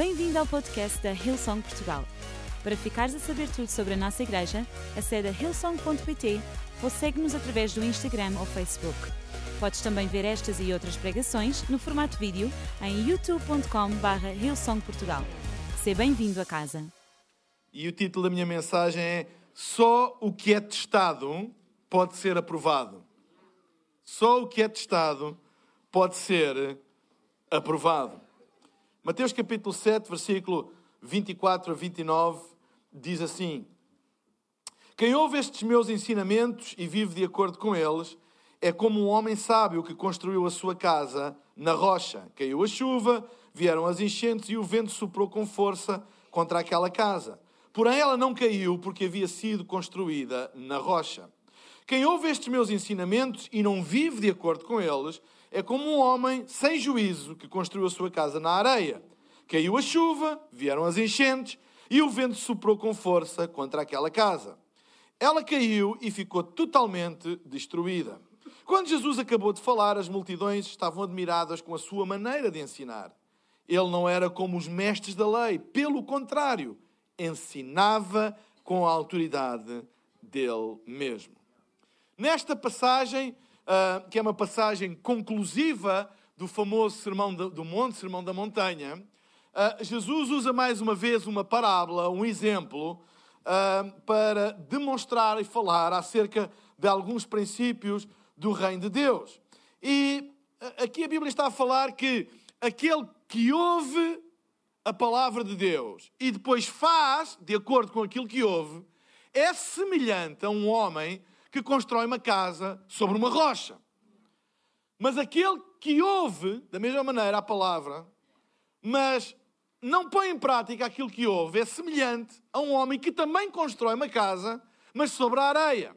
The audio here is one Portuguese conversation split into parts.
Bem-vindo ao podcast da Hillsong Portugal. Para ficares a saber tudo sobre a nossa igreja, acede a hillsong.pt ou segue-nos através do Instagram ou Facebook. Podes também ver estas e outras pregações no formato vídeo em youtube.com.br hillsongportugal. Seja bem-vindo a casa. E o título da minha mensagem é Só o que é testado pode ser aprovado. Só o que é testado pode ser aprovado. Mateus capítulo 7, versículo 24 a 29, diz assim: Quem ouve estes meus ensinamentos e vive de acordo com eles, é como um homem sábio que construiu a sua casa na rocha. Caiu a chuva, vieram as enchentes e o vento soprou com força contra aquela casa. Porém, ela não caiu porque havia sido construída na rocha. Quem ouve estes meus ensinamentos e não vive de acordo com eles, é como um homem sem juízo que construiu a sua casa na areia. Caiu a chuva, vieram as enchentes e o vento soprou com força contra aquela casa. Ela caiu e ficou totalmente destruída. Quando Jesus acabou de falar, as multidões estavam admiradas com a sua maneira de ensinar. Ele não era como os mestres da lei, pelo contrário, ensinava com a autoridade dele mesmo. Nesta passagem, uh, que é uma passagem conclusiva do famoso Sermão do Monte, Sermão da Montanha, uh, Jesus usa mais uma vez uma parábola, um exemplo, uh, para demonstrar e falar acerca de alguns princípios do Reino de Deus. E aqui a Bíblia está a falar que aquele que ouve a palavra de Deus e depois faz de acordo com aquilo que ouve, é semelhante a um homem que constrói uma casa sobre uma rocha. Mas aquele que ouve, da mesma maneira, a palavra, mas não põe em prática aquilo que ouve, é semelhante a um homem que também constrói uma casa, mas sobre a areia.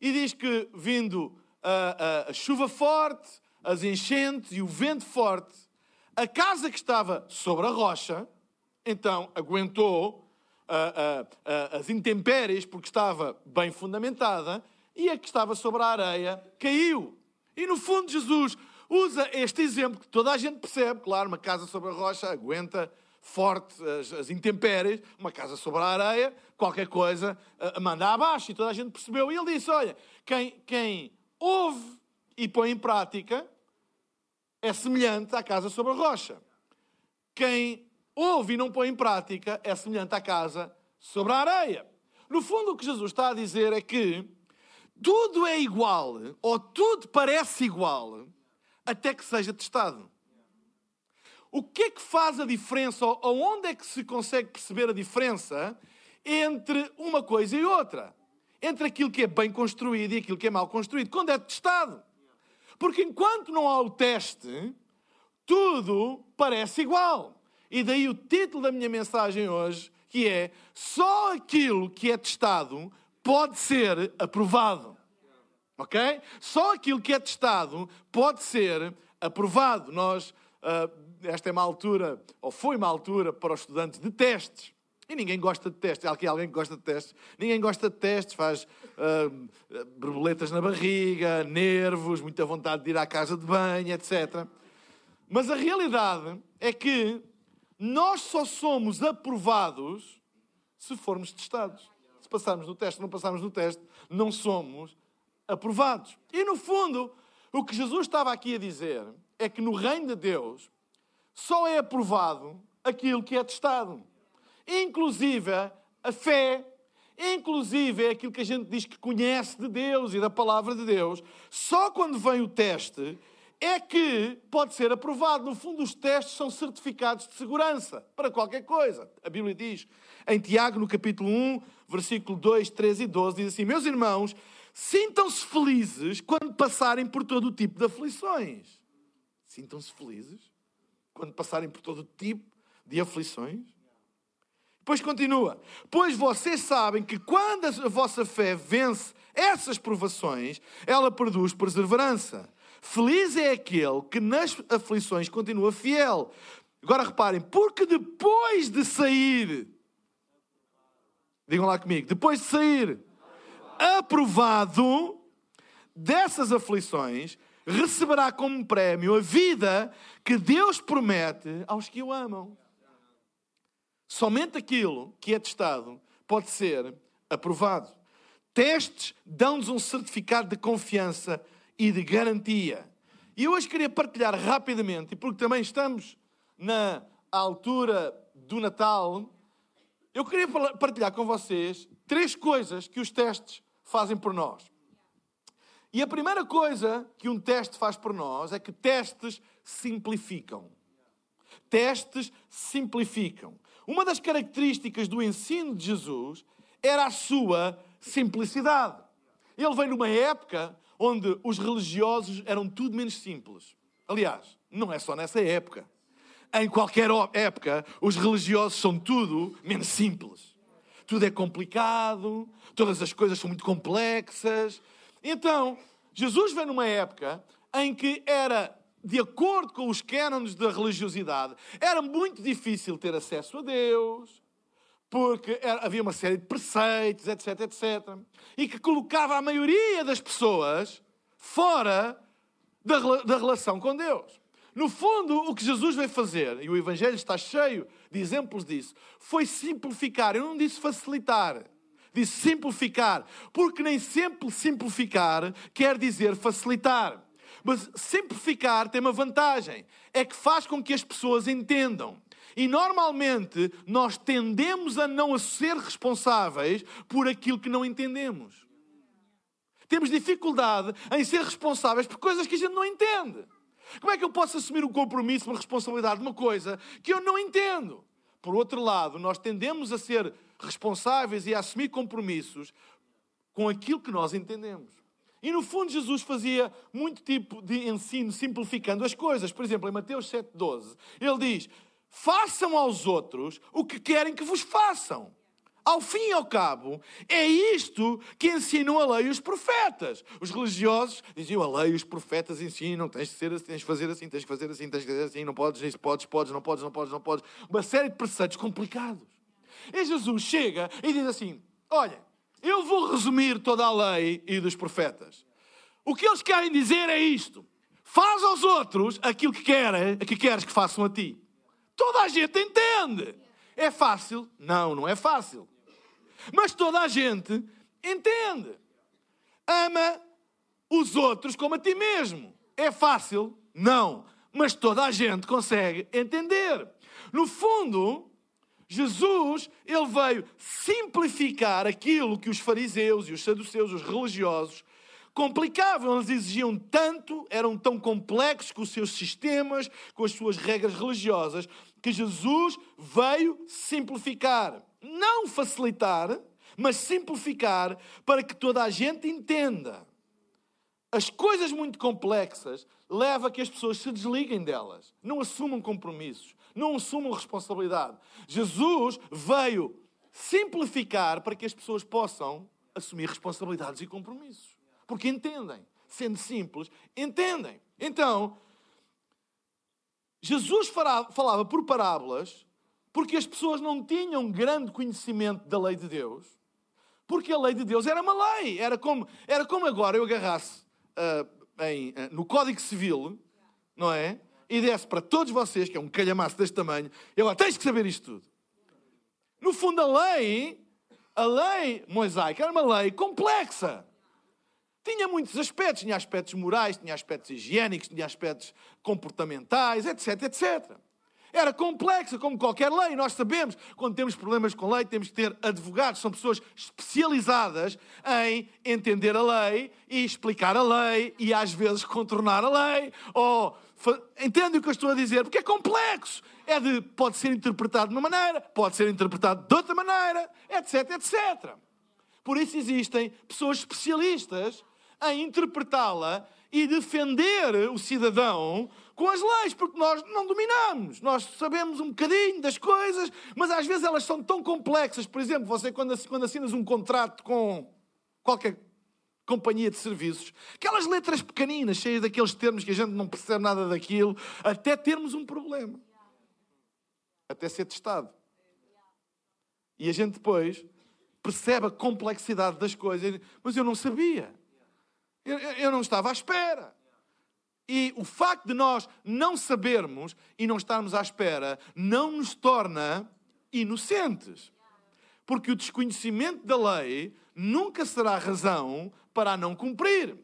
E diz que, vindo a, a, a chuva forte, as enchentes e o vento forte, a casa que estava sobre a rocha, então aguentou as intempéries porque estava bem fundamentada e a que estava sobre a areia caiu. E no fundo, Jesus usa este exemplo que toda a gente percebe. Claro, uma casa sobre a rocha aguenta forte as, as intempéries, uma casa sobre a areia, qualquer coisa uh, manda abaixo. E toda a gente percebeu. E ele disse: Olha, quem, quem ouve e põe em prática é semelhante à casa sobre a rocha. Quem ouve e não põe em prática é semelhante à casa sobre a areia. No fundo, o que Jesus está a dizer é que tudo é igual, ou tudo parece igual, até que seja testado. O que é que faz a diferença, ou onde é que se consegue perceber a diferença entre uma coisa e outra? Entre aquilo que é bem construído e aquilo que é mal construído, quando é testado. Porque enquanto não há o teste, tudo parece igual. E daí o título da minha mensagem hoje, que é Só aquilo que é testado pode ser aprovado. Ok? Só aquilo que é testado pode ser aprovado. Nós, uh, esta é uma altura, ou foi uma altura para os estudantes de testes. E ninguém gosta de testes. Há aqui alguém que gosta de testes. Ninguém gosta de testes, faz uh, borboletas na barriga, nervos, muita vontade de ir à casa de banho, etc. Mas a realidade é que nós só somos aprovados se formos testados passarmos no teste, não passarmos no teste, não somos aprovados. E no fundo, o que Jesus estava aqui a dizer é que no reino de Deus só é aprovado aquilo que é testado. Inclusive a fé, inclusive aquilo que a gente diz que conhece de Deus e da palavra de Deus, só quando vem o teste é que pode ser aprovado. No fundo, os testes são certificados de segurança para qualquer coisa. A Bíblia diz em Tiago, no capítulo 1, versículo 2, 13 e 12, diz assim: Meus irmãos, sintam-se felizes quando passarem por todo o tipo de aflições. Sintam-se felizes quando passarem por todo o tipo de aflições. Depois continua: Pois vocês sabem que quando a vossa fé vence essas provações, ela produz perseverança. Feliz é aquele que nas aflições continua fiel. Agora reparem, porque depois de sair, digam lá comigo, depois de sair aprovado dessas aflições, receberá como prémio a vida que Deus promete aos que o amam. Somente aquilo que é testado pode ser aprovado. Testes dão-nos um certificado de confiança e de garantia. E eu hoje queria partilhar rapidamente, porque também estamos na altura do Natal, eu queria partilhar com vocês três coisas que os testes fazem por nós. E a primeira coisa que um teste faz por nós é que testes simplificam. Testes simplificam. Uma das características do ensino de Jesus era a sua simplicidade. Ele veio numa época onde os religiosos eram tudo menos simples. Aliás, não é só nessa época. Em qualquer época, os religiosos são tudo menos simples. Tudo é complicado, todas as coisas são muito complexas. Então, Jesus vem numa época em que era, de acordo com os cânones da religiosidade, era muito difícil ter acesso a Deus, porque havia uma série de preceitos, etc, etc, e que colocava a maioria das pessoas fora da, da relação com Deus. No fundo, o que Jesus veio fazer, e o Evangelho está cheio de exemplos disso, foi simplificar. Eu não disse facilitar, disse simplificar, porque nem sempre simplificar quer dizer facilitar. Mas simplificar tem uma vantagem: é que faz com que as pessoas entendam. E normalmente nós tendemos a não ser responsáveis por aquilo que não entendemos. Temos dificuldade em ser responsáveis por coisas que a gente não entende. Como é que eu posso assumir um compromisso, uma responsabilidade de uma coisa que eu não entendo? Por outro lado, nós tendemos a ser responsáveis e a assumir compromissos com aquilo que nós entendemos. E no fundo, Jesus fazia muito tipo de ensino simplificando as coisas. Por exemplo, em Mateus 7,12, ele diz: Façam aos outros o que querem que vos façam. Ao fim e ao cabo, é isto que ensinam a lei e os profetas. Os religiosos diziam a lei os profetas ensinam, tens de ser assim, tens de fazer assim, tens de fazer assim, tens de fazer assim, não podes, isso, podes, podes, não podes, não podes, não podes. Uma série de preceitos complicados. E Jesus chega e diz assim: Olha, eu vou resumir toda a lei e dos profetas. O que eles querem dizer é isto: faz aos outros aquilo que, querem, que queres que façam a ti. Toda a gente entende. É fácil? Não, não é fácil. Mas toda a gente entende. Ama os outros como a ti mesmo. É fácil? Não. Mas toda a gente consegue entender. No fundo, Jesus, ele veio simplificar aquilo que os fariseus e os saduceus, os religiosos, complicavam. Eles exigiam tanto, eram tão complexos com os seus sistemas, com as suas regras religiosas, que Jesus veio simplificar. Não facilitar, mas simplificar para que toda a gente entenda. As coisas muito complexas levam a que as pessoas se desliguem delas, não assumam compromissos, não assumam responsabilidade. Jesus veio simplificar para que as pessoas possam assumir responsabilidades e compromissos porque entendem. Sendo simples, entendem. Então, Jesus falava por parábolas porque as pessoas não tinham grande conhecimento da lei de Deus, porque a lei de Deus era uma lei. Era como, era como agora eu agarrasse uh, em, uh, no Código Civil, não é? E desse para todos vocês, que é um calhamaço deste tamanho, eu agora tens que saber isto tudo. No fundo, a lei, a lei mosaica era uma lei complexa. Tinha muitos aspectos, tinha aspectos morais, tinha aspectos higiênicos, tinha aspectos comportamentais, etc, etc. Era complexa, como qualquer lei. Nós sabemos, quando temos problemas com lei, temos que ter advogados. São pessoas especializadas em entender a lei e explicar a lei e às vezes contornar a lei. Ou entende o que eu estou a dizer? Porque é complexo. É de pode ser interpretado de uma maneira, pode ser interpretado de outra maneira, etc, etc. Por isso existem pessoas especialistas a interpretá-la e defender o cidadão com as leis, porque nós não dominamos. Nós sabemos um bocadinho das coisas, mas às vezes elas são tão complexas. Por exemplo, você, quando assinas um contrato com qualquer companhia de serviços, aquelas letras pequeninas, cheias daqueles termos que a gente não percebe nada daquilo, até termos um problema. Até ser testado. E a gente depois percebe a complexidade das coisas, mas eu não sabia. Eu, eu não estava à espera. E o facto de nós não sabermos e não estarmos à espera não nos torna inocentes. Porque o desconhecimento da lei nunca será razão para a não cumprir.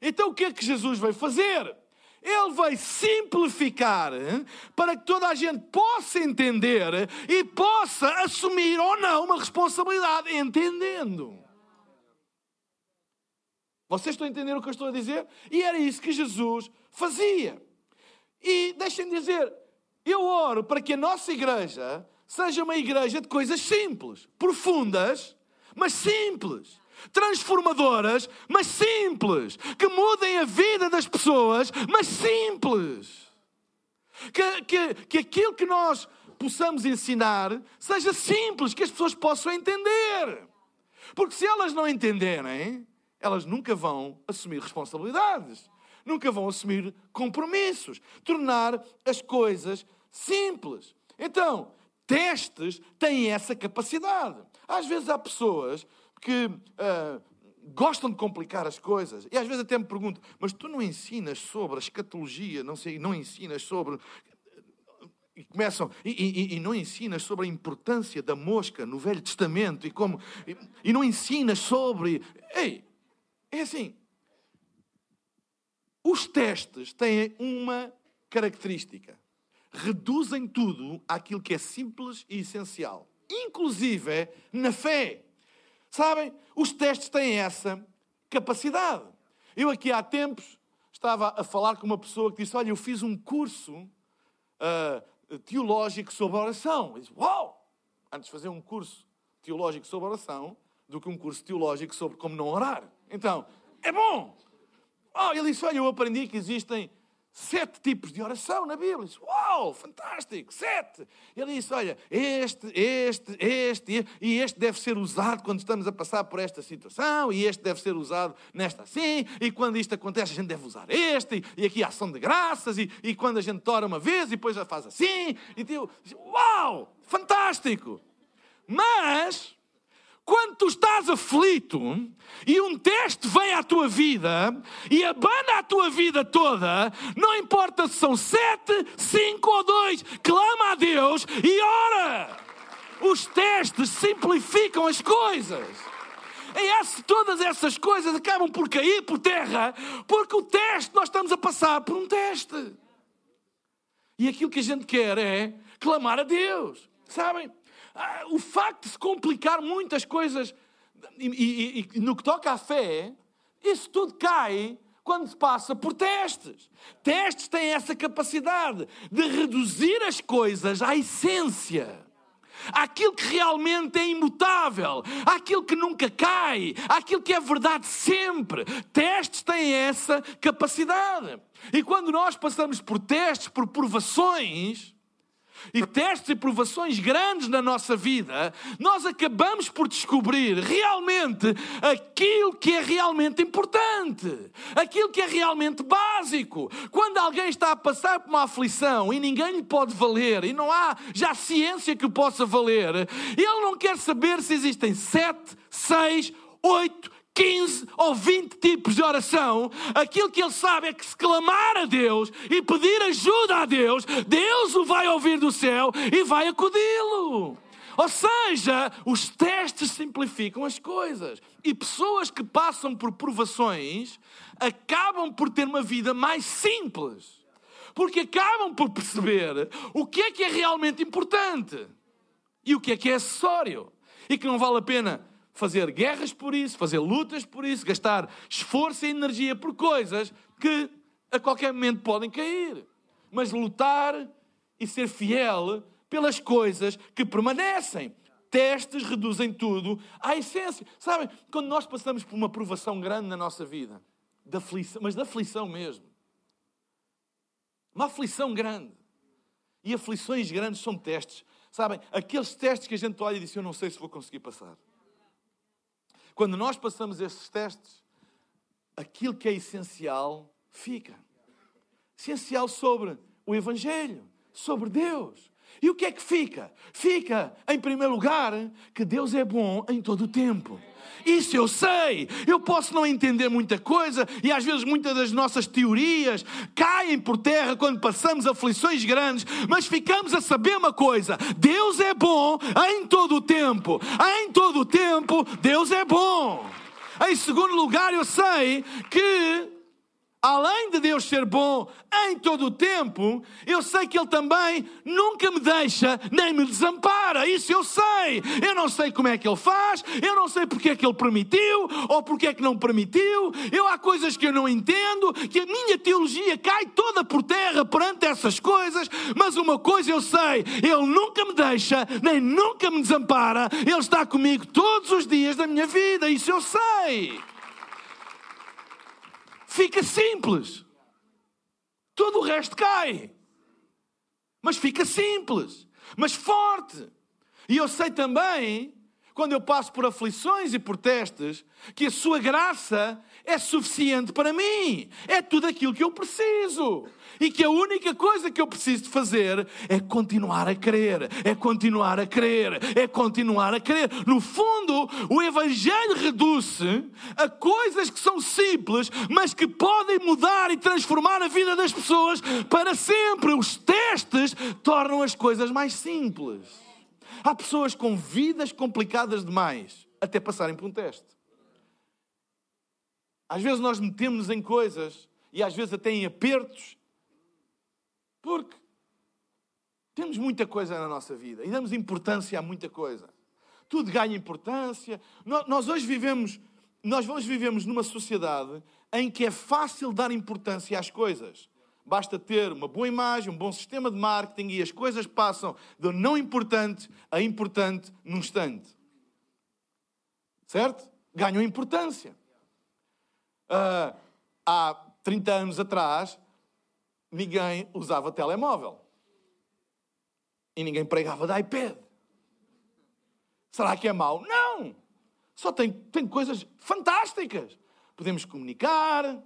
Então o que é que Jesus veio fazer? Ele veio simplificar para que toda a gente possa entender e possa assumir ou não uma responsabilidade, entendendo. Vocês estão a entender o que eu estou a dizer? E era isso que Jesus fazia. E deixem dizer, eu oro para que a nossa igreja seja uma igreja de coisas simples, profundas, mas simples transformadoras, mas simples, que mudem a vida das pessoas, mas simples. Que, que, que aquilo que nós possamos ensinar seja simples, que as pessoas possam entender. Porque se elas não entenderem, elas nunca vão assumir responsabilidades, nunca vão assumir compromissos, tornar as coisas simples. Então, testes têm essa capacidade. Às vezes há pessoas que uh, gostam de complicar as coisas. E às vezes até me pergunto, mas tu não ensinas sobre a escatologia, não sei, não ensinas sobre. E começam, e, e, e não ensinas sobre a importância da mosca no Velho Testamento e como. E, e não ensinas sobre. Ei, é assim. Os testes têm uma característica. Reduzem tudo àquilo que é simples e essencial. Inclusive na fé. Sabem? Os testes têm essa capacidade. Eu aqui há tempos estava a falar com uma pessoa que disse: Olha, eu fiz um curso uh, teológico sobre oração. Eu disse: Uau! Antes de fazer um curso teológico sobre oração do que um curso teológico sobre como não orar. Então, é bom! Oh, ele disse: Olha, eu aprendi que existem sete tipos de oração na Bíblia. Disse, Uau, fantástico, sete. Ele disse: Olha, este, este, este, e este deve ser usado quando estamos a passar por esta situação, e este deve ser usado nesta assim, e quando isto acontece, a gente deve usar este, e aqui a ação de graças, e, e quando a gente ora uma vez, e depois já faz assim. E tipo, uau, fantástico. Mas quando tu estás aflito e um teste vem à tua vida e abana a tua vida toda, não importa se são sete, cinco ou dois, clama a Deus e ora. Os testes simplificam as coisas. E esse, todas essas coisas acabam por cair por terra, porque o teste, nós estamos a passar por um teste. E aquilo que a gente quer é clamar a Deus. Sabem? Ah, o facto de se complicar muitas coisas e, e, e no que toca à fé, isso tudo cai quando se passa por testes. Testes têm essa capacidade de reduzir as coisas à essência. Aquilo que realmente é imutável, aquilo que nunca cai, aquilo que é verdade sempre. Testes têm essa capacidade. E quando nós passamos por testes, por provações, e testes e provações grandes na nossa vida, nós acabamos por descobrir realmente aquilo que é realmente importante, aquilo que é realmente básico. Quando alguém está a passar por uma aflição e ninguém lhe pode valer, e não há já ciência que o possa valer, ele não quer saber se existem sete, seis, oito, 15 ou 20 tipos de oração, aquilo que ele sabe é que se clamar a Deus e pedir ajuda a Deus, Deus o vai ouvir do céu e vai acudi-lo. Ou seja, os testes simplificam as coisas. E pessoas que passam por provações acabam por ter uma vida mais simples. Porque acabam por perceber o que é que é realmente importante e o que é que é acessório. E que não vale a pena fazer guerras por isso, fazer lutas por isso, gastar esforço e energia por coisas que a qualquer momento podem cair. Mas lutar e ser fiel pelas coisas que permanecem. Testes reduzem tudo à essência. Sabem, quando nós passamos por uma provação grande na nossa vida, de aflição, mas de aflição mesmo, uma aflição grande, e aflições grandes são testes. Sabem, aqueles testes que a gente olha e diz: Eu não sei se vou conseguir passar. Quando nós passamos estes testes, aquilo que é essencial fica. Essencial sobre o Evangelho, sobre Deus. E o que é que fica? Fica, em primeiro lugar, que Deus é bom em todo o tempo. Isso eu sei. Eu posso não entender muita coisa e às vezes muitas das nossas teorias caem por terra quando passamos aflições grandes, mas ficamos a saber uma coisa: Deus é bom em todo o tempo. Em todo o tempo, Deus é bom. Em segundo lugar, eu sei que além de Deus ser bom em todo o tempo, eu sei que Ele também nunca me deixa nem me desampara. Isso eu sei. Eu não sei como é que Ele faz, eu não sei porque é que Ele permitiu ou porque é que não permitiu. Eu há coisas que eu não entendo, que a minha teologia cai toda por terra perante essas coisas, mas uma coisa eu sei: Ele nunca me deixa nem nunca me desampara. Ele está comigo todos os dias da minha vida. Isso eu sei fica simples. Todo o resto cai. Mas fica simples, mas forte. E eu sei também, quando eu passo por aflições e por testes, que a sua graça é suficiente para mim. É tudo aquilo que eu preciso e que a única coisa que eu preciso de fazer é continuar a crer, é continuar a crer, é continuar a crer. No fundo, o Evangelho reduz-se a coisas que são simples, mas que podem mudar e transformar a vida das pessoas para sempre. Os testes tornam as coisas mais simples. Há pessoas com vidas complicadas demais até passarem por um teste. Às vezes nós metemos-nos em coisas e às vezes até em apertos porque temos muita coisa na nossa vida e damos importância a muita coisa. Tudo ganha importância. Nós hoje vivemos, nós hoje vivemos numa sociedade em que é fácil dar importância às coisas. Basta ter uma boa imagem, um bom sistema de marketing e as coisas passam do não importante a importante num instante. Certo? Ganham importância. Uh, há 30 anos atrás, ninguém usava telemóvel. E ninguém pregava de iPad. Será que é mau? Não! Só tem, tem coisas fantásticas. Podemos comunicar,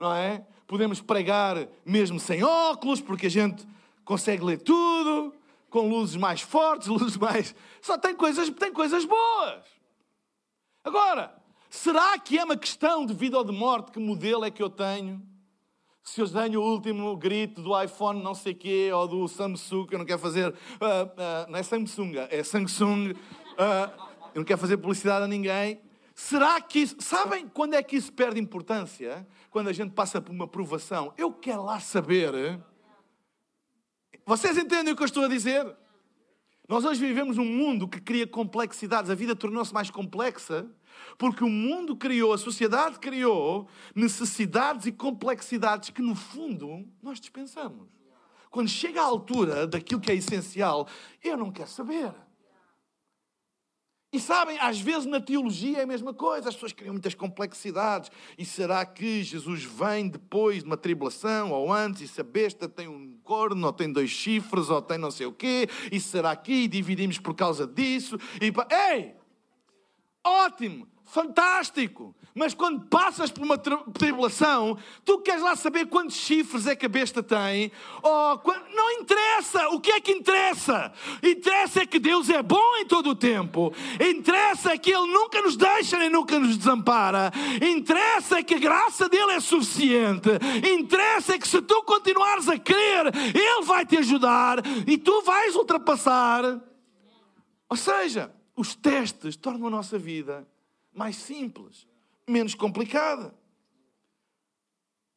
não é? Podemos pregar mesmo sem óculos, porque a gente consegue ler tudo, com luzes mais fortes, luzes mais. Só tem coisas, tem coisas boas. Agora, será que é uma questão de vida ou de morte? Que modelo é que eu tenho? se eu tenho o último grito do iPhone não sei quê, ou do Samsung, que eu não quero fazer, uh, uh, não é Samsung, é Samsung, uh, eu não quero fazer publicidade a ninguém. Será que isso, sabem quando é que isso perde importância? Quando a gente passa por uma provação. Eu quero lá saber. Vocês entendem o que eu estou a dizer? Nós hoje vivemos num mundo que cria complexidades, a vida tornou-se mais complexa porque o mundo criou, a sociedade criou necessidades e complexidades que, no fundo, nós dispensamos. Quando chega à altura daquilo que é essencial, eu não quero saber. E sabem, às vezes na teologia é a mesma coisa, as pessoas criam muitas complexidades. E será que Jesus vem depois de uma tribulação ou antes? E se a besta tem um corno, ou tem dois chifres, ou tem não sei o quê? E será que dividimos por causa disso? E ei! Ótimo! fantástico. Mas quando passas por uma tribulação, tu queres lá saber quantos chifres é que a besta tem? Oh, não interessa. O que é que interessa? Interessa é que Deus é bom em todo o tempo. Interessa é que Ele nunca nos deixa nem nunca nos desampara. Interessa é que a graça dele é suficiente. Interessa é que se tu continuares a crer, Ele vai te ajudar e tu vais ultrapassar. Ou seja, os testes tornam a nossa vida mais simples, menos complicada.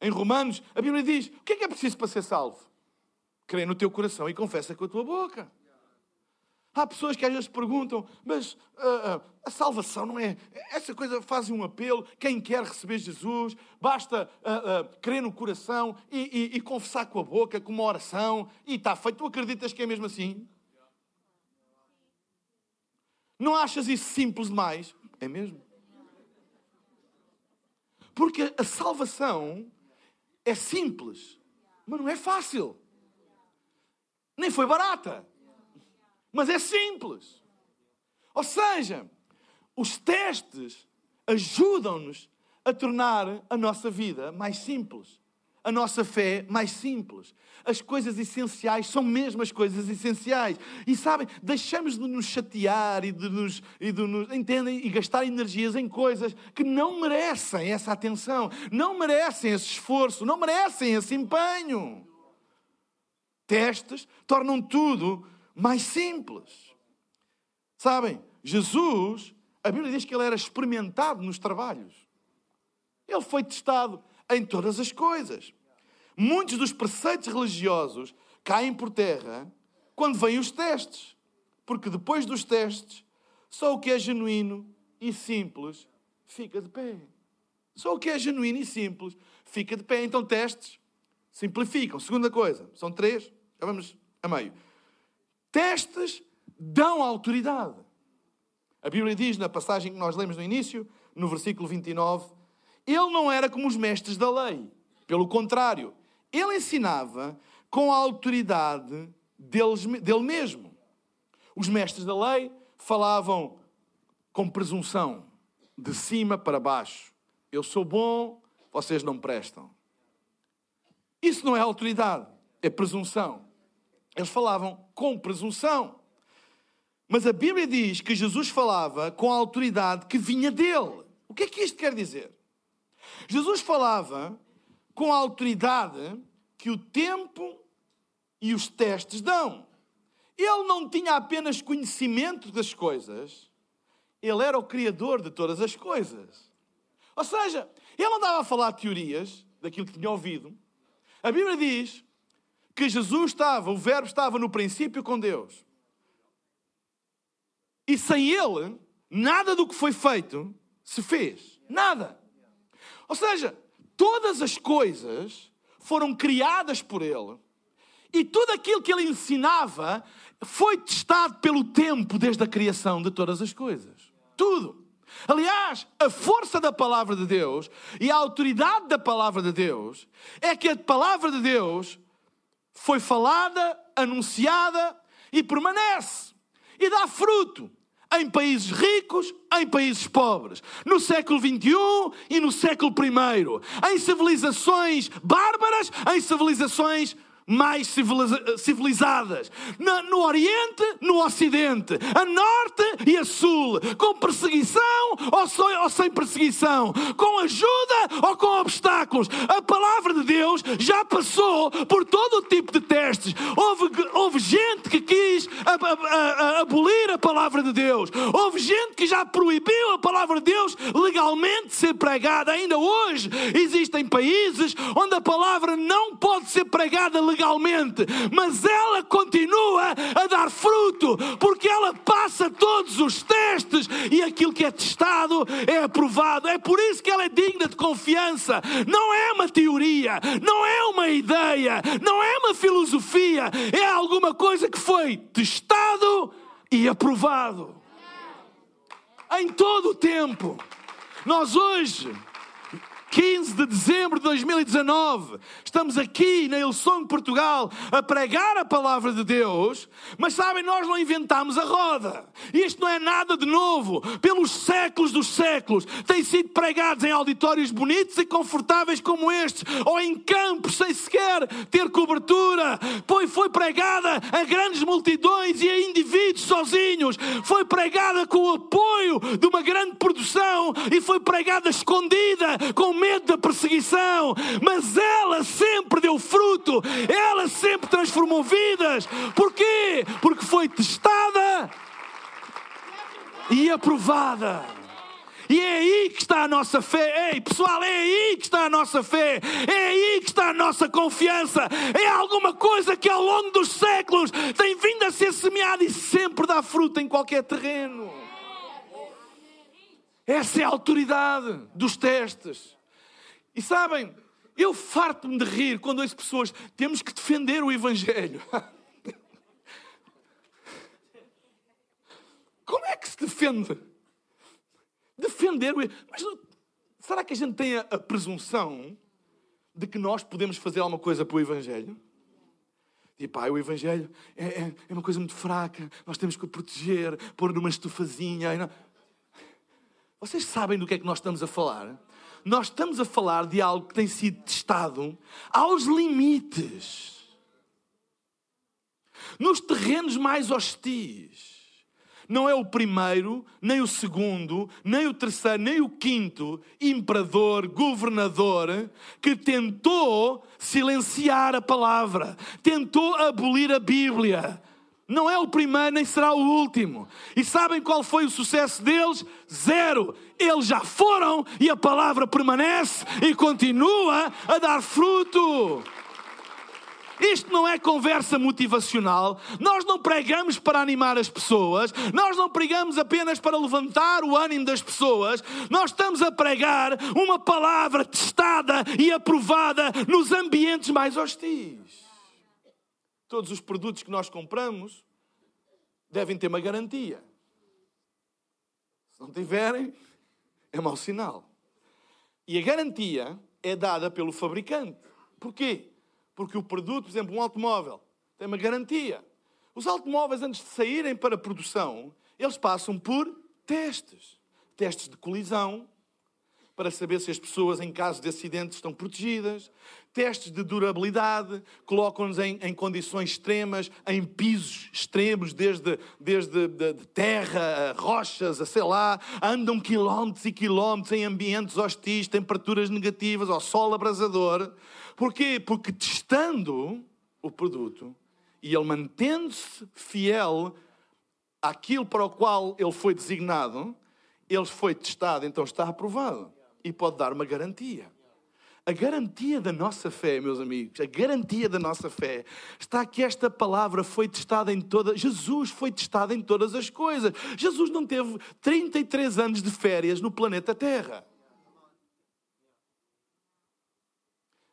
Em Romanos, a Bíblia diz: o que é que é preciso para ser salvo? Crê no teu coração e confessa com a tua boca. Há pessoas que às vezes perguntam, mas uh, uh, a salvação não é. Essa coisa faz um apelo. Quem quer receber Jesus, basta uh, crer no coração e, e, e, confessar com a boca, com uma oração, e está feito. Tu acreditas que é mesmo assim? Não achas isso simples demais? É mesmo? Porque a salvação é simples, mas não é fácil. Nem foi barata, mas é simples. Ou seja, os testes ajudam-nos a tornar a nossa vida mais simples. A nossa fé mais simples. As coisas essenciais são mesmo as coisas essenciais. E sabem, deixamos de nos chatear e de nos, e de nos entendem, e gastar energias em coisas que não merecem essa atenção, não merecem esse esforço, não merecem esse empenho. Testes tornam tudo mais simples. Sabem, Jesus, a Bíblia diz que ele era experimentado nos trabalhos. Ele foi testado em todas as coisas. Muitos dos preceitos religiosos caem por terra quando vêm os testes. Porque depois dos testes, só o que é genuíno e simples fica de pé. Só o que é genuíno e simples fica de pé. Então, testes simplificam. Segunda coisa, são três, já vamos a meio. Testes dão autoridade. A Bíblia diz na passagem que nós lemos no início, no versículo 29, ele não era como os mestres da lei. Pelo contrário, ele ensinava com a autoridade deles, dele mesmo. Os mestres da lei falavam com presunção, de cima para baixo. Eu sou bom, vocês não prestam. Isso não é autoridade, é presunção. Eles falavam com presunção. Mas a Bíblia diz que Jesus falava com a autoridade que vinha dele. O que é que isto quer dizer? Jesus falava com a autoridade que o tempo e os testes dão. Ele não tinha apenas conhecimento das coisas, ele era o criador de todas as coisas. Ou seja, ele andava a falar teorias daquilo que tinha ouvido. A Bíblia diz que Jesus estava, o Verbo estava no princípio com Deus. E sem ele, nada do que foi feito se fez. Nada. Ou seja, todas as coisas foram criadas por ele e tudo aquilo que ele ensinava foi testado pelo tempo desde a criação de todas as coisas. Tudo. Aliás, a força da palavra de Deus e a autoridade da palavra de Deus é que a palavra de Deus foi falada, anunciada e permanece e dá fruto em países ricos, em países pobres, no século XXI e no século I, em civilizações bárbaras, em civilizações mais civilizadas. No Oriente, no Ocidente, a Norte e a Sul, com perseguição ou sem perseguição, com ajuda ou com obstáculos. A palavra de Deus já passou por todo o tipo de testes. Houve, houve gente que quis abolir a palavra de Deus, houve gente que já proibiu a palavra de Deus legalmente ser pregada. Ainda hoje existem países onde a palavra não pode ser pregada legalmente mas ela continua a dar fruto, porque ela passa todos os testes e aquilo que é testado é aprovado. É por isso que ela é digna de confiança. Não é uma teoria, não é uma ideia, não é uma filosofia, é alguma coisa que foi testado e aprovado. Em todo o tempo. Nós hoje 15 de dezembro de 2019, estamos aqui na Ilson, Portugal, a pregar a palavra de Deus, mas sabem, nós não inventámos a roda. Isto não é nada de novo. Pelos séculos dos séculos, têm sido pregados em auditórios bonitos e confortáveis como estes, ou em campos sem sequer ter cobertura. Pois foi pregada a grandes multidões e a indivíduos sozinhos. Foi pregada com o apoio de uma grande produção e foi pregada escondida, com medo da perseguição, mas ela sempre deu fruto, ela sempre transformou vidas. Porquê? Porque foi testada e aprovada. E é aí que está a nossa fé. Ei, pessoal, é aí que está a nossa fé. É aí que está a nossa confiança. É alguma coisa que ao longo dos séculos tem vindo a ser semeada e sempre dá fruto em qualquer terreno. Essa é a autoridade dos testes. E sabem, eu farto-me de rir quando as pessoas temos que defender o Evangelho. Como é que se defende? Defender o Mas será que a gente tem a, presunção de que nós podemos fazer alguma coisa para o Evangelho? E pá, o Evangelho é, é, é, uma coisa muito fraca, nós temos que o proteger, pôr numa estufazinha. Vocês sabem do que é que nós estamos a falar? Nós estamos a falar de algo que tem sido testado aos limites, nos terrenos mais hostis. Não é o primeiro, nem o segundo, nem o terceiro, nem o quinto imperador, governador que tentou silenciar a palavra, tentou abolir a Bíblia. Não é o primeiro, nem será o último. E sabem qual foi o sucesso deles? Zero. Eles já foram e a palavra permanece e continua a dar fruto. Isto não é conversa motivacional. Nós não pregamos para animar as pessoas. Nós não pregamos apenas para levantar o ânimo das pessoas. Nós estamos a pregar uma palavra testada e aprovada nos ambientes mais hostis. Todos os produtos que nós compramos devem ter uma garantia. Se não tiverem, é mau sinal. E a garantia é dada pelo fabricante. Porquê? Porque o produto, por exemplo, um automóvel, tem uma garantia. Os automóveis, antes de saírem para produção, eles passam por testes. Testes de colisão, para saber se as pessoas, em caso de acidente, estão protegidas. Testes de durabilidade, colocam-nos em, em, condições extremas, em pisos extremos, desde, desde de, de terra, a rochas, a sei lá, andam quilómetros e quilómetros em ambientes hostis, temperaturas negativas, ao sol abrasador. Porquê? Porque testando o produto e ele mantendo-se fiel àquilo para o qual ele foi designado, ele foi testado, então está aprovado e pode dar uma garantia. A garantia da nossa fé, meus amigos, a garantia da nossa fé está que esta palavra foi testada em todas. Jesus foi testado em todas as coisas. Jesus não teve 33 anos de férias no planeta Terra.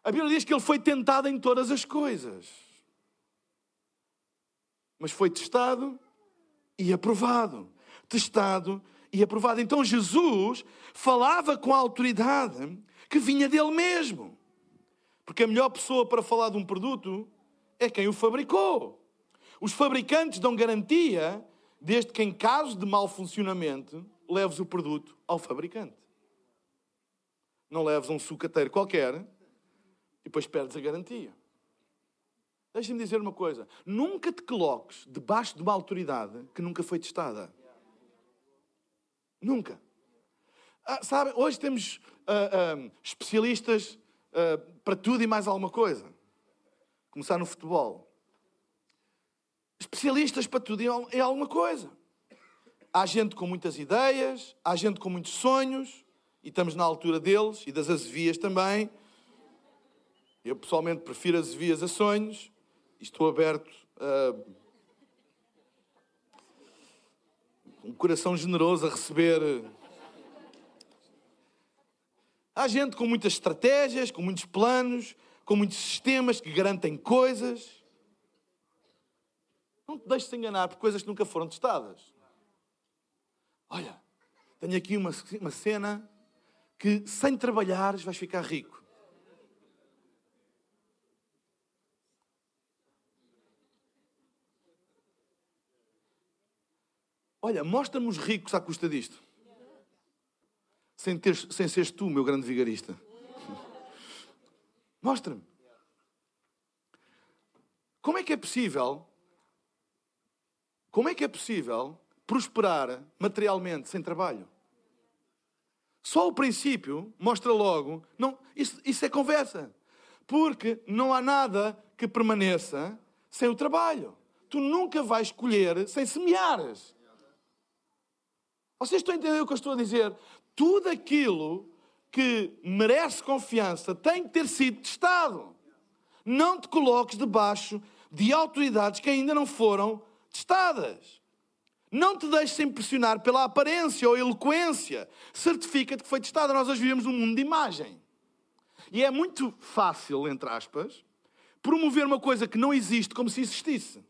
A Bíblia diz que ele foi tentado em todas as coisas. Mas foi testado e aprovado. Testado e aprovado. Então Jesus falava com a autoridade que vinha dele mesmo. Porque a melhor pessoa para falar de um produto é quem o fabricou. Os fabricantes dão garantia desde que, em caso de mau funcionamento, leves o produto ao fabricante. Não leves um sucateiro qualquer e depois perdes a garantia. Deixa-me dizer uma coisa: nunca te coloques debaixo de uma autoridade que nunca foi testada. Nunca. Ah, sabe, hoje temos ah, ah, especialistas ah, para tudo e mais alguma coisa. Começar no futebol. Especialistas para tudo e alguma coisa. Há gente com muitas ideias, há gente com muitos sonhos, e estamos na altura deles e das azevias também. Eu pessoalmente prefiro as vias a sonhos e estou aberto a um coração generoso a receber. Há gente com muitas estratégias, com muitos planos, com muitos sistemas que garantem coisas. Não te deixes enganar por coisas que nunca foram testadas. Olha, tenho aqui uma, uma cena que sem trabalhares vais ficar rico. Olha, mostra-me os ricos à custa disto. Sem, ter, sem seres tu, meu grande vigarista. Mostra-me. Como é que é possível? Como é que é possível prosperar materialmente sem trabalho? Só o princípio mostra logo. Não, isso, isso é conversa. Porque não há nada que permaneça sem o trabalho. Tu nunca vais colher sem semeares. Vocês estão a entender o que eu estou a dizer? Tudo aquilo que merece confiança tem que ter sido testado. Não te coloques debaixo de autoridades que ainda não foram testadas. Não te deixes impressionar pela aparência ou eloquência. Certifica-te que foi testada. Nós hoje vivemos num mundo de imagem. E é muito fácil, entre aspas, promover uma coisa que não existe como se existisse.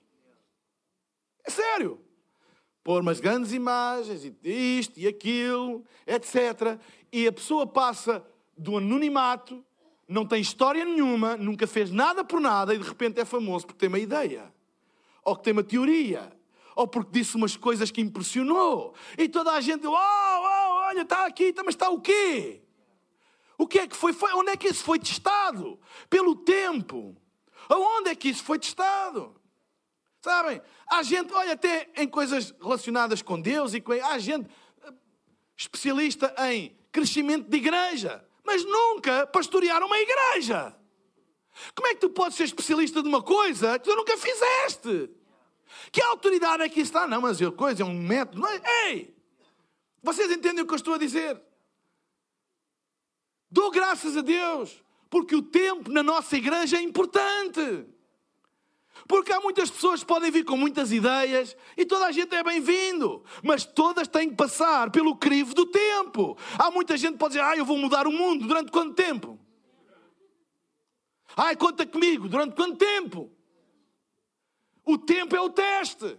É sério pôr umas grandes imagens e isto e aquilo, etc. E a pessoa passa do anonimato, não tem história nenhuma, nunca fez nada por nada e de repente é famoso porque tem uma ideia, ou que tem uma teoria, ou porque disse umas coisas que impressionou. E toda a gente, oh, oh olha, está aqui, mas está o quê? O que é que foi? foi? Onde é que isso foi testado? Pelo tempo. Aonde é que isso foi testado? Sabem? Há gente, olha, até em coisas relacionadas com Deus e com. Há gente eh, especialista em crescimento de igreja, mas nunca pastorear uma igreja. Como é que tu podes ser especialista de uma coisa que tu nunca fizeste? Que autoridade é que está? Não, mas a coisa é um método. Não é? Ei! Vocês entendem o que eu estou a dizer? Dou graças a Deus, porque o tempo na nossa igreja é importante. Porque há muitas pessoas que podem vir com muitas ideias e toda a gente é bem-vindo, mas todas têm que passar pelo crivo do tempo. Há muita gente que pode dizer: Ah, eu vou mudar o mundo durante quanto tempo? Ai, conta comigo, durante quanto tempo? O tempo é o teste.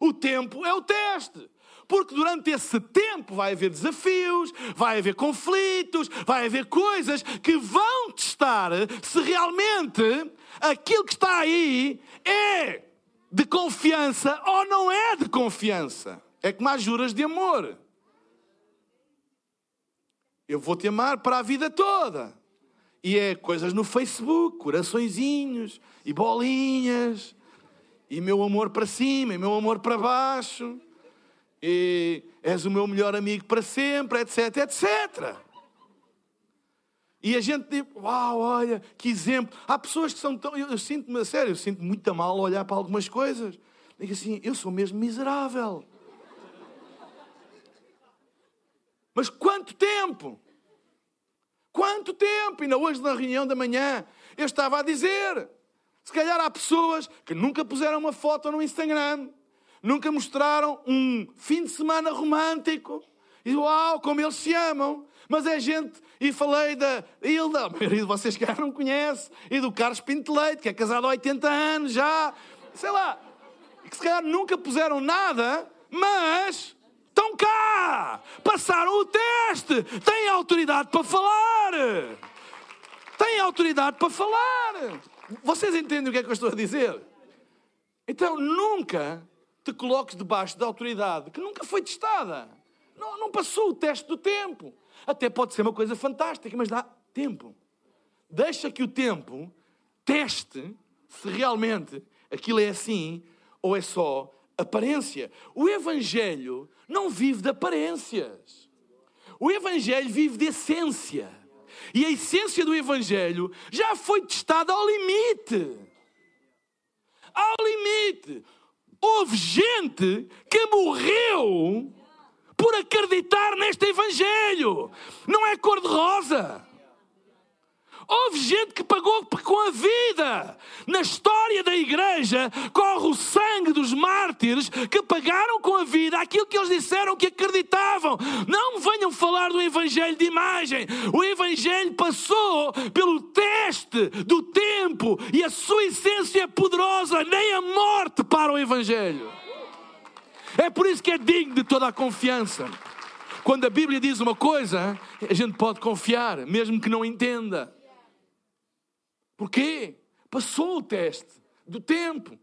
O tempo é o teste. Porque durante esse tempo vai haver desafios, vai haver conflitos, vai haver coisas que vão testar se realmente aquilo que está aí é de confiança ou não é de confiança. É como as juras de amor. Eu vou te amar para a vida toda. E é coisas no Facebook, coraçõezinhos e bolinhas, e meu amor para cima, e meu amor para baixo, e és o meu melhor amigo para sempre, etc, etc. E a gente diz, uau, olha, que exemplo. Há pessoas que são tão. Eu, eu sinto-me, sério, eu sinto muito mal a olhar para algumas coisas. Digo assim, eu sou mesmo miserável. Mas quanto tempo? Quanto tempo? Ainda hoje na reunião da manhã eu estava a dizer. Se calhar há pessoas que nunca puseram uma foto no Instagram, nunca mostraram um fim de semana romântico. E uau, como eles se amam. Mas é gente, e falei da Hilda, a maioria de vocês que não conhece, e do Carlos Pinto Leite, que é casado há 80 anos já, sei lá, que se calhar nunca puseram nada, mas estão cá, passaram o teste, têm autoridade para falar. Têm autoridade para falar. Vocês entendem o que é que eu estou a dizer? Então nunca te coloques debaixo da autoridade que nunca foi testada. Não, não passou o teste do tempo. Até pode ser uma coisa fantástica, mas dá tempo. Deixa que o tempo teste se realmente aquilo é assim ou é só aparência. O Evangelho não vive de aparências. O Evangelho vive de essência. E a essência do Evangelho já foi testada ao limite. Ao limite. Houve gente que morreu por acreditar neste Evangelho. Não é cor-de-rosa. Houve gente que pagou com a vida. Na história da igreja corre o sangue dos mártires que pagaram com a vida aquilo que eles disseram que acreditavam. Não venham falar do Evangelho de imagem. O Evangelho passou pelo teste do tempo e a sua essência é poderosa. Nem a morte para o Evangelho. É por isso que é digno de toda a confiança. Quando a Bíblia diz uma coisa, a gente pode confiar, mesmo que não entenda. Porquê? Passou o teste do tempo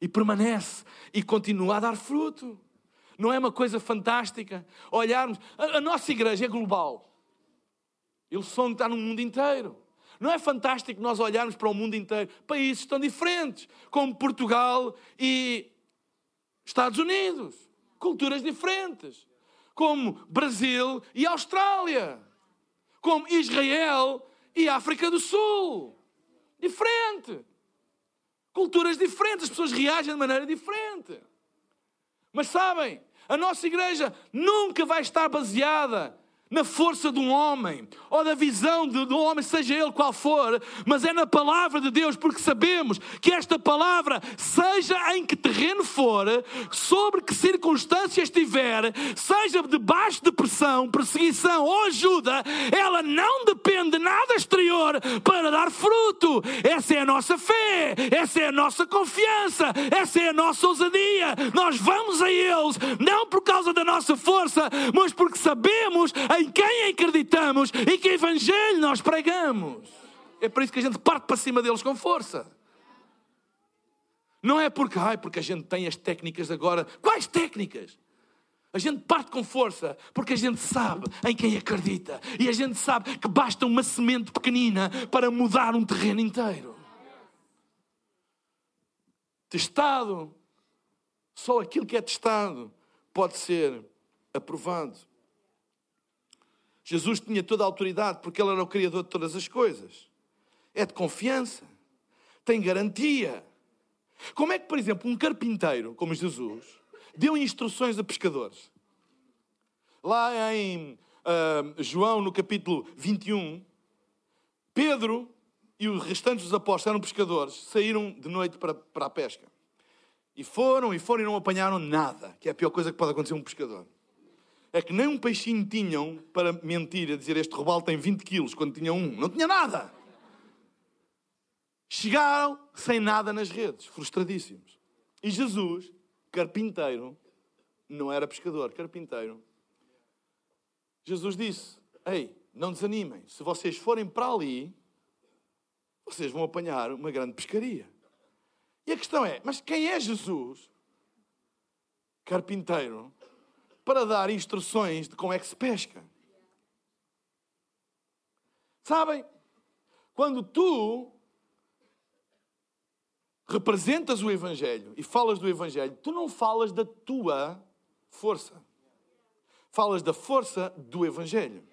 e permanece e continua a dar fruto. Não é uma coisa fantástica olharmos. A, a nossa igreja é global. Ele som está no mundo inteiro. Não é fantástico nós olharmos para o mundo inteiro? Países tão diferentes, como Portugal e Estados Unidos. Culturas diferentes. Como Brasil e Austrália. Como Israel e África do Sul. Diferente. Culturas diferentes, as pessoas reagem de maneira diferente. Mas sabem, a nossa igreja nunca vai estar baseada na força de um homem ou da visão de, um homem, seja ele qual for, mas é na palavra de Deus, porque sabemos que esta palavra, seja em que terreno for, sobre que circunstâncias estiver, seja debaixo de pressão, perseguição ou ajuda, ela não depende de nada exterior para dar fruto. Essa é a nossa fé, essa é a nossa confiança, essa é a nossa ousadia. Nós vamos a eles, não por causa da nossa força, mas porque sabemos em em quem acreditamos e que evangelho nós pregamos. É por isso que a gente parte para cima deles com força. Não é porque, ai, porque a gente tem as técnicas agora. Quais técnicas? A gente parte com força porque a gente sabe em quem acredita. E a gente sabe que basta uma semente pequenina para mudar um terreno inteiro. Testado, só aquilo que é testado pode ser aprovado. Jesus tinha toda a autoridade porque ele era o Criador de todas as coisas. É de confiança, tem garantia. Como é que, por exemplo, um carpinteiro como Jesus deu instruções a pescadores? Lá em uh, João, no capítulo 21, Pedro e os restantes dos apóstolos eram pescadores, saíram de noite para, para a pesca. E foram e foram e não apanharam nada, que é a pior coisa que pode acontecer a um pescador é que nem um peixinho tinham para mentir, a dizer este robalo tem 20 quilos, quando tinha um. Não tinha nada. Chegaram sem nada nas redes, frustradíssimos. E Jesus, carpinteiro, não era pescador, carpinteiro. Jesus disse: Ei, não desanimem, se vocês forem para ali, vocês vão apanhar uma grande pescaria. E a questão é: mas quem é Jesus? Carpinteiro, para dar instruções de como é que se pesca. Sabem? Quando tu representas o Evangelho e falas do Evangelho, tu não falas da tua força. Falas da força do Evangelho.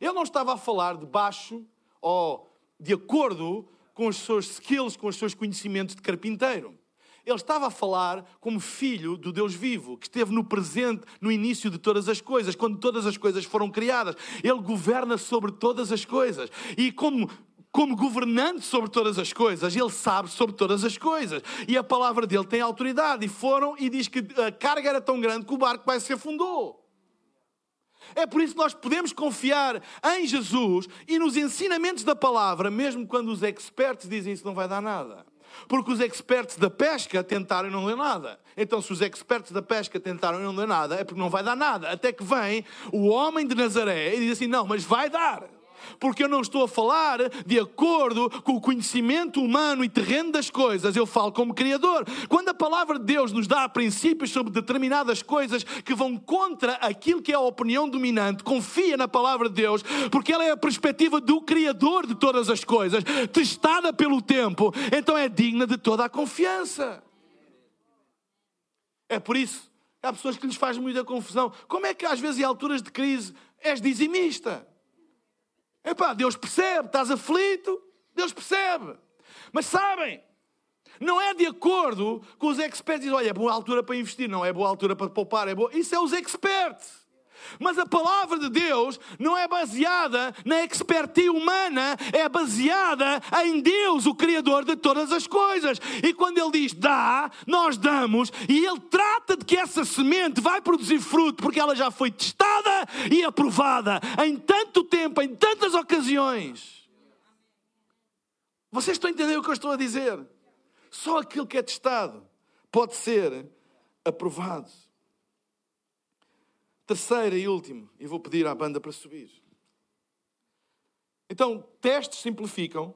Ele não estava a falar de baixo ou de acordo com os seus skills, com os seus conhecimentos de carpinteiro. Ele estava a falar como filho do Deus vivo, que esteve no presente, no início de todas as coisas, quando todas as coisas foram criadas. Ele governa sobre todas as coisas. E como como governante sobre todas as coisas, ele sabe sobre todas as coisas. E a palavra dele tem autoridade. E foram e diz que a carga era tão grande que o barco quase se afundou. É por isso que nós podemos confiar em Jesus e nos ensinamentos da palavra, mesmo quando os expertos dizem isso não vai dar nada. Porque os expertos da pesca tentaram e não deu nada. Então, se os expertos da pesca tentaram e não deu nada, é porque não vai dar nada. Até que vem o homem de Nazaré e diz assim: não, mas vai dar porque eu não estou a falar de acordo com o conhecimento humano e terreno das coisas, eu falo como Criador. Quando a palavra de Deus nos dá princípios sobre determinadas coisas que vão contra aquilo que é a opinião dominante, confia na palavra de Deus, porque ela é a perspectiva do Criador de todas as coisas, testada pelo tempo, então é digna de toda a confiança. É por isso há pessoas que lhes faz muita confusão. Como é que às vezes em alturas de crise és dizimista? Epá, Deus percebe, estás aflito, Deus percebe. Mas sabem, não é de acordo com os experts. Dizem, olha, é boa altura para investir, não é boa altura para poupar, é boa. Isso é os experts. Mas a palavra de Deus não é baseada na expertise humana, é baseada em Deus, o Criador de todas as coisas. E quando Ele diz dá, nós damos, e Ele trata de que essa semente vai produzir fruto, porque ela já foi testada e aprovada em tanto tempo, em tantas ocasiões. Vocês estão a entender o que eu estou a dizer? Só aquilo que é testado pode ser aprovado. Terceira e último, e vou pedir à banda para subir. Então, testes simplificam,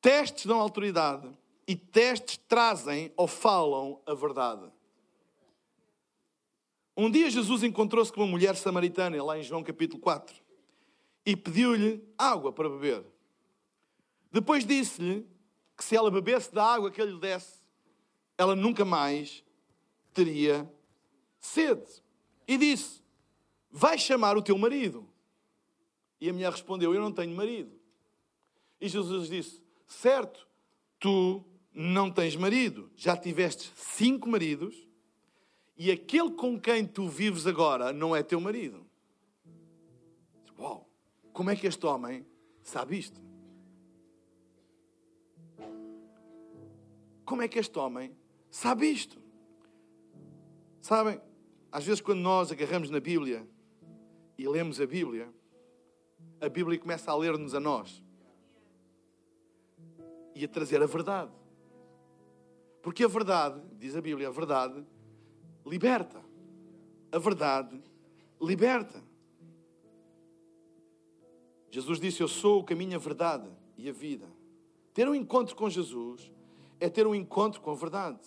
testes dão autoridade e testes trazem ou falam a verdade. Um dia Jesus encontrou-se com uma mulher samaritana, lá em João capítulo 4, e pediu-lhe água para beber. Depois disse-lhe que se ela bebesse da água que ele lhe desse, ela nunca mais teria sede e disse: Vai chamar o teu marido. E a mulher respondeu: Eu não tenho marido. E Jesus disse: Certo, tu não tens marido, já tiveste cinco maridos, e aquele com quem tu vives agora não é teu marido. Uau, como é que este homem sabe isto? Como é que este homem sabe isto? Sabem, às vezes, quando nós agarramos na Bíblia e lemos a Bíblia, a Bíblia começa a ler-nos a nós e a trazer a verdade. Porque a verdade, diz a Bíblia, a verdade liberta. A verdade liberta. Jesus disse: Eu sou o caminho, a verdade e a vida. Ter um encontro com Jesus é ter um encontro com a verdade.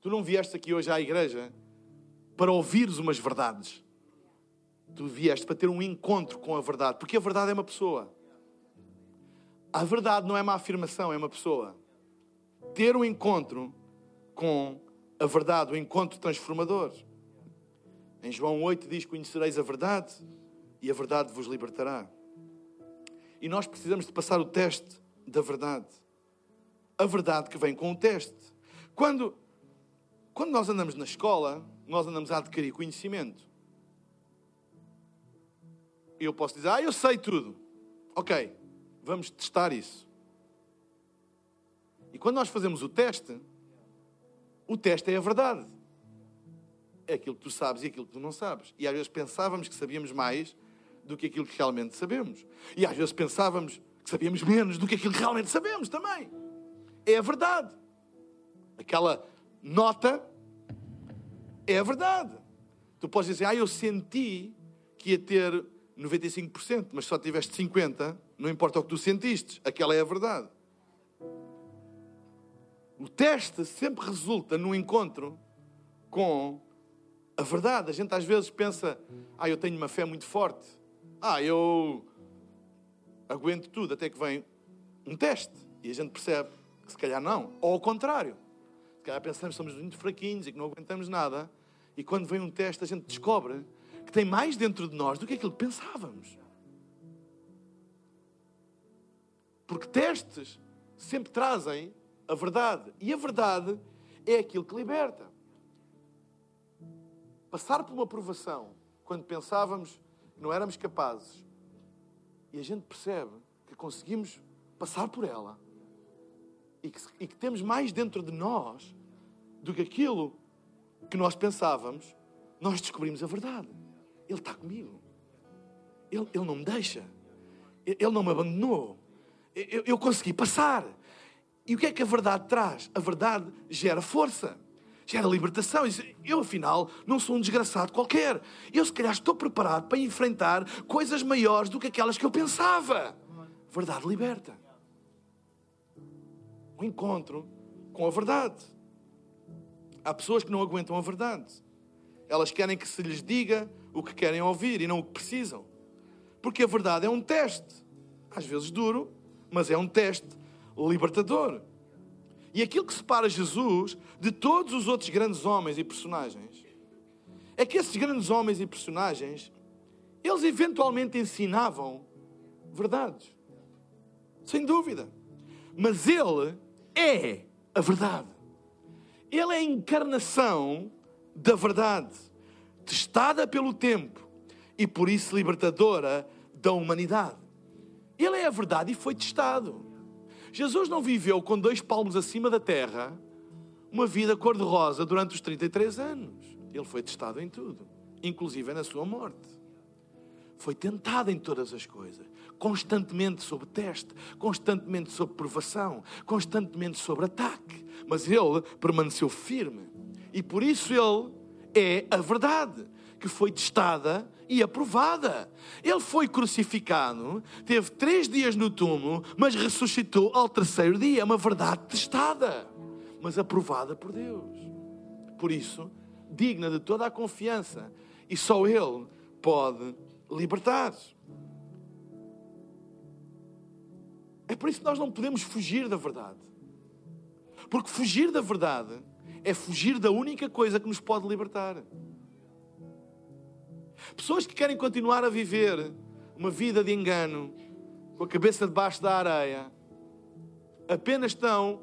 Tu não vieste aqui hoje à igreja para ouvires umas verdades. Tu vieste para ter um encontro com a verdade, porque a verdade é uma pessoa. A verdade não é uma afirmação, é uma pessoa. Ter um encontro com a verdade, o encontro transformador. Em João 8 diz: Conhecereis a verdade e a verdade vos libertará. E nós precisamos de passar o teste da verdade. A verdade que vem com o teste. Quando, quando nós andamos na escola, nós andamos a adquirir conhecimento. E eu posso dizer, ah, eu sei tudo. Ok, vamos testar isso. E quando nós fazemos o teste, o teste é a verdade. É aquilo que tu sabes e aquilo que tu não sabes. E às vezes pensávamos que sabíamos mais do que aquilo que realmente sabemos. E às vezes pensávamos que sabíamos menos do que aquilo que realmente sabemos também. É a verdade. Aquela nota é a verdade. Tu podes dizer, ah, eu senti que ia ter 95%, mas só tiveste 50%, não importa o que tu sentiste, aquela é a verdade. O teste sempre resulta no encontro com a verdade. A gente às vezes pensa, ah, eu tenho uma fé muito forte, ah, eu aguento tudo, até que vem um teste e a gente percebe que se calhar não, ou ao contrário. Se calhar pensamos que somos muito fraquinhos e que não aguentamos nada, e quando vem um teste a gente descobre que tem mais dentro de nós do que aquilo que pensávamos. Porque testes sempre trazem a verdade. E a verdade é aquilo que liberta. Passar por uma provação, quando pensávamos que não éramos capazes, e a gente percebe que conseguimos passar por ela, e que, e que temos mais dentro de nós do que aquilo que nós pensávamos, nós descobrimos a verdade. Ele está comigo. Ele, ele não me deixa. Ele não me abandonou. Eu, eu consegui passar. E o que é que a verdade traz? A verdade gera força, gera libertação. Eu, afinal, não sou um desgraçado qualquer. Eu, se calhar, estou preparado para enfrentar coisas maiores do que aquelas que eu pensava. Verdade liberta. O encontro com a verdade. Há pessoas que não aguentam a verdade. Elas querem que se lhes diga o que querem ouvir e não o que precisam. Porque a verdade é um teste. Às vezes duro, mas é um teste libertador. E aquilo que separa Jesus de todos os outros grandes homens e personagens é que esses grandes homens e personagens, eles eventualmente ensinavam verdades. Sem dúvida. Mas ele é a verdade. Ele é a encarnação da verdade, testada pelo tempo e por isso libertadora da humanidade. Ele é a verdade e foi testado. Jesus não viveu com dois palmos acima da terra uma vida cor-de-rosa durante os 33 anos. Ele foi testado em tudo, inclusive na sua morte. Foi tentado em todas as coisas, constantemente sob teste, constantemente sob provação, constantemente sob ataque. Mas ele permaneceu firme. E por isso ele é a verdade que foi testada e aprovada. Ele foi crucificado, teve três dias no túmulo, mas ressuscitou ao terceiro dia. É uma verdade testada, mas aprovada por Deus. Por isso, digna de toda a confiança. E só Ele pode libertar. É por isso que nós não podemos fugir da verdade. Porque fugir da verdade é fugir da única coisa que nos pode libertar. Pessoas que querem continuar a viver uma vida de engano, com a cabeça debaixo da areia, apenas estão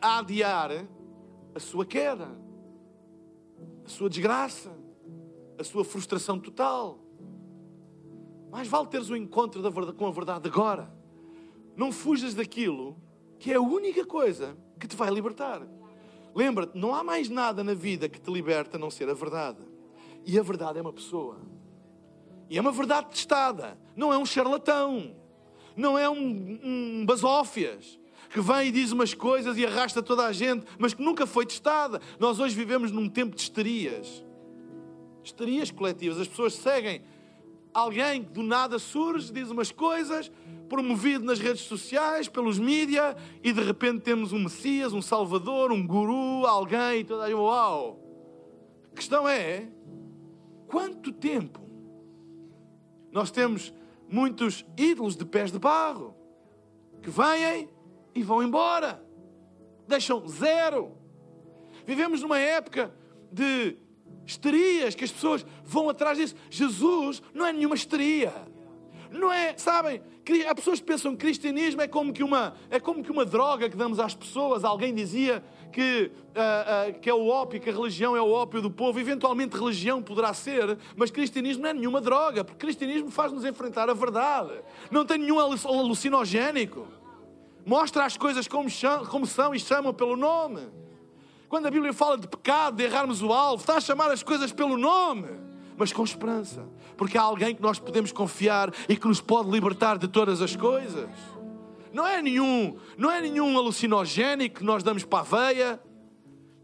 a adiar a sua queda, a sua desgraça, a sua frustração total. Mais vale teres o um encontro com a verdade agora. Não fujas daquilo que é a única coisa que te vai libertar. Lembra-te, não há mais nada na vida que te liberta a não ser a verdade. E a verdade é uma pessoa. E é uma verdade testada. Não é um charlatão. Não é um, um basófias que vem e diz umas coisas e arrasta toda a gente, mas que nunca foi testada. Nós hoje vivemos num tempo de histerias. Histerias coletivas. As pessoas seguem alguém que do nada surge, diz umas coisas, promovido nas redes sociais, pelos mídias, e de repente temos um Messias, um Salvador, um guru, alguém, e toda a gente, uau! A questão é quanto tempo nós temos muitos ídolos de pés de barro que vêm e vão embora, deixam zero. Vivemos numa época de histerias, que as pessoas vão atrás disso. Jesus não é nenhuma histeria. Não é, sabem, há pessoas que pensam que cristianismo é como que uma, é como que uma droga que damos às pessoas. Alguém dizia que, uh, uh, que é o ópio, que a religião é o ópio do povo. Eventualmente religião poderá ser, mas cristianismo não é nenhuma droga, porque cristianismo faz-nos enfrentar a verdade. Não tem nenhum alucinogénico. Mostra as coisas como, como são e chama pelo nome. Quando a Bíblia fala de pecado, de errarmos o alvo, está a chamar as coisas pelo nome, mas com esperança, porque há alguém que nós podemos confiar e que nos pode libertar de todas as coisas. Não é nenhum, não é nenhum alucinogénico que nós damos para a veia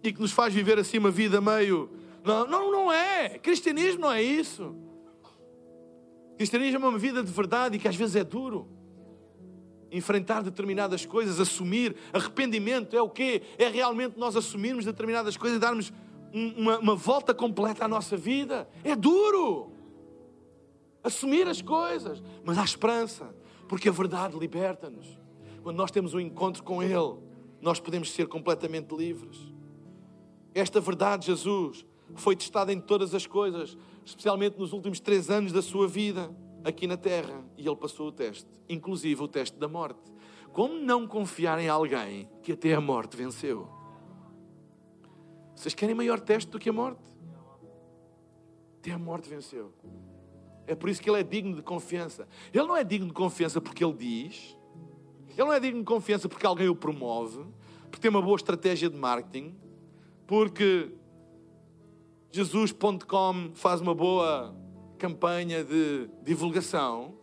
e que nos faz viver assim uma vida meio. Não, não, não é. Cristianismo não é isso. Cristianismo é uma vida de verdade e que às vezes é duro enfrentar determinadas coisas, assumir. Arrependimento é o quê? É realmente nós assumirmos determinadas coisas e darmos uma, uma volta completa à nossa vida. É duro. Assumir as coisas. Mas há esperança, porque a verdade liberta-nos. Quando nós temos um encontro com Ele, nós podemos ser completamente livres. Esta verdade, Jesus, foi testada em todas as coisas, especialmente nos últimos três anos da sua vida aqui na terra e ele passou o teste, inclusive o teste da morte. Como não confiar em alguém que até a morte venceu? Vocês querem maior teste do que a morte? Até a morte venceu. É por isso que ele é digno de confiança. Ele não é digno de confiança porque ele diz, ele não é digno de confiança porque alguém o promove, porque tem uma boa estratégia de marketing, porque Jesus.com faz uma boa campanha de divulgação,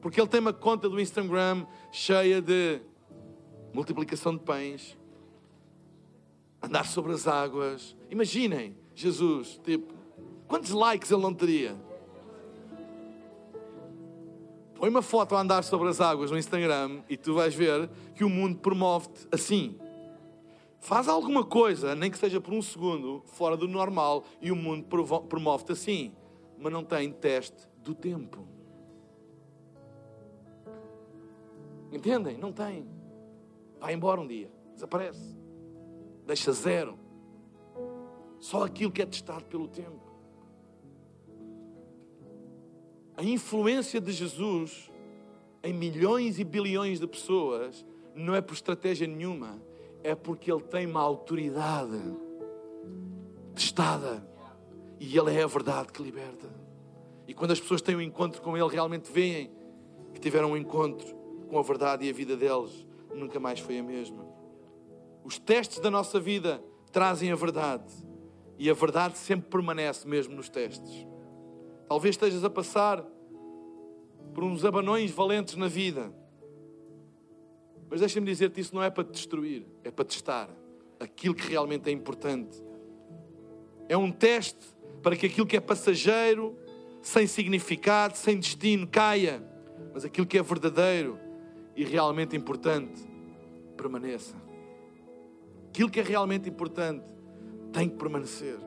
porque ele tem uma conta do Instagram cheia de multiplicação de pães, andar sobre as águas. Imaginem Jesus, tipo, quantos likes ele não teria? Põe uma foto a andar sobre as águas no Instagram e tu vais ver que o mundo promove-te assim. Faz alguma coisa, nem que seja por um segundo, fora do normal, e o mundo promove-te assim mas não tem teste do tempo. Entendem? Não tem. Vai embora um dia, desaparece, deixa zero. Só aquilo que é testado pelo tempo. A influência de Jesus em milhões e bilhões de pessoas não é por estratégia nenhuma, é porque ele tem uma autoridade testada e Ele é a verdade que liberta. E quando as pessoas têm um encontro com Ele, realmente veem que tiveram um encontro com a verdade e a vida deles nunca mais foi a mesma. Os testes da nossa vida trazem a verdade e a verdade sempre permanece mesmo nos testes. Talvez estejas a passar por uns abanões valentes na vida. Mas deixa-me dizer-te, isso não é para te destruir, é para testar aquilo que realmente é importante. É um teste para que aquilo que é passageiro, sem significado, sem destino, caia, mas aquilo que é verdadeiro e realmente importante permaneça. Aquilo que é realmente importante tem que permanecer.